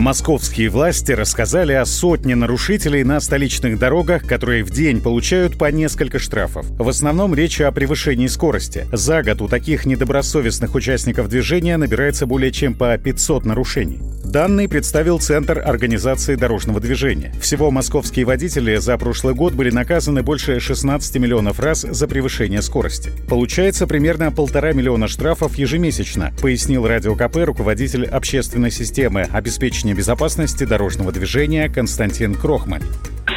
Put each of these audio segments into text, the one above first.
Московские власти рассказали о сотне нарушителей на столичных дорогах, которые в день получают по несколько штрафов. В основном речь о превышении скорости. За год у таких недобросовестных участников движения набирается более чем по 500 нарушений. Данные представил Центр организации дорожного движения. Всего московские водители за прошлый год были наказаны больше 16 миллионов раз за превышение скорости. Получается примерно полтора миллиона штрафов ежемесячно, пояснил Радио КП руководитель общественной системы обеспечения безопасности дорожного движения Константин Крохман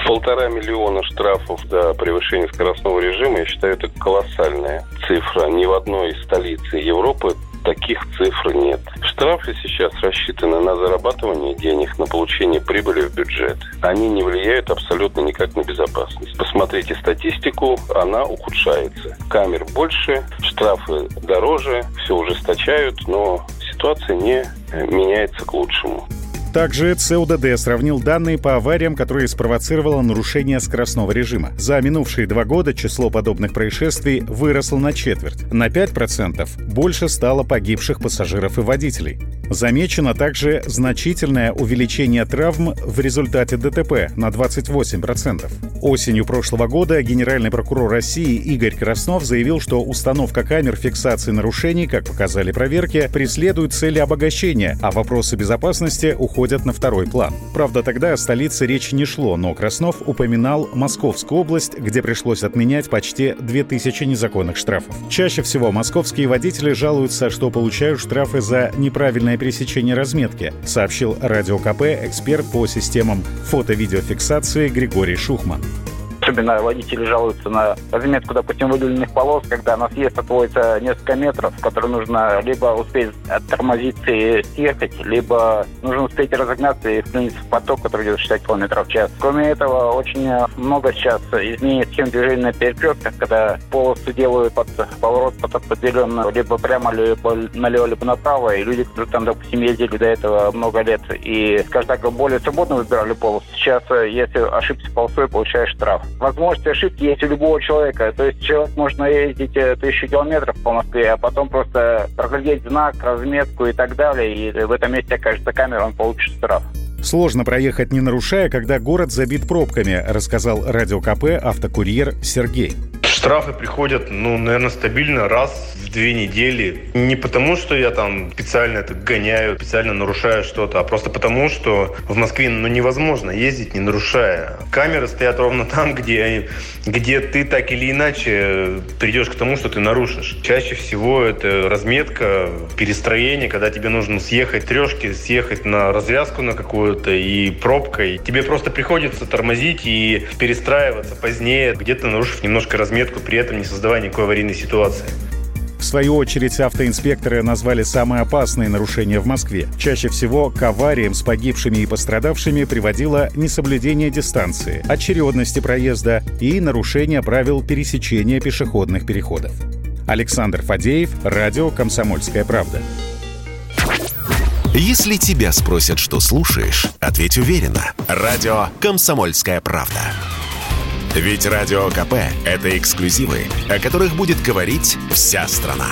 полтора миллиона штрафов за превышение скоростного режима, я считаю, это колоссальная цифра. Ни в одной столице Европы таких цифр нет. Штрафы сейчас рассчитаны на зарабатывание денег, на получение прибыли в бюджет. Они не влияют абсолютно никак на безопасность. Посмотрите статистику, она ухудшается. Камер больше, штрафы дороже, все ужесточают, но ситуация не меняется к лучшему. Также ЦУДД сравнил данные по авариям, которые спровоцировало нарушение скоростного режима. За минувшие два года число подобных происшествий выросло на четверть. На 5% больше стало погибших пассажиров и водителей. Замечено также значительное увеличение травм в результате ДТП на 28%. Осенью прошлого года генеральный прокурор России Игорь Краснов заявил, что установка камер фиксации нарушений, как показали проверки, преследует цели обогащения, а вопросы безопасности уходят уходят на второй план. Правда, тогда о столице речи не шло, но Краснов упоминал Московскую область, где пришлось отменять почти 2000 незаконных штрафов. Чаще всего московские водители жалуются, что получают штрафы за неправильное пересечение разметки, сообщил Радио КП эксперт по системам фото-видеофиксации Григорий Шухман. Особенно водители жалуются на разметку, допустим, выделенных полос, когда на съезд отводится несколько метров, которые нужно либо успеть оттормозиться и съехать, либо нужно успеть разогнаться и вклиниться в поток, который идет 60 км в час. Кроме этого, очень много сейчас изменений схем движения на перекрестках, когда полосы делают под поворот под определенную, либо прямо, либо налево, либо направо, и люди, которые там, допустим, ездили до этого много лет и, скажем так, более свободно выбирали полосу, сейчас, если ошибся полосой, получаешь штраф возможность ошибки есть у любого человека. То есть человек может ездить э, тысячу километров по Москве, а потом просто проглядеть знак, разметку и так далее, и в этом месте окажется камера, он получит штраф. Сложно проехать не нарушая, когда город забит пробками, рассказал радио КП автокурьер Сергей. Штрафы приходят, ну, наверное, стабильно раз в две недели. Не потому, что я там специально это гоняю, специально нарушаю что-то, а просто потому, что в Москве ну, невозможно ездить, не нарушая. Камеры стоят ровно там, где, где ты так или иначе придешь к тому, что ты нарушишь. Чаще всего это разметка, перестроение, когда тебе нужно съехать трешки, съехать на развязку на какую-то и пробкой. Тебе просто приходится тормозить и перестраиваться позднее, где-то нарушив немножко разметку разведку, при этом не создавая никакой аварийной ситуации. В свою очередь, автоинспекторы назвали самые опасные нарушения в Москве. Чаще всего к авариям с погибшими и пострадавшими приводило несоблюдение дистанции, очередности проезда и нарушение правил пересечения пешеходных переходов. Александр Фадеев, радио «Комсомольская правда». Если тебя спросят, что слушаешь, ответь уверенно. Радио «Комсомольская правда». Ведь Радио КП — это эксклюзивы, о которых будет говорить вся страна.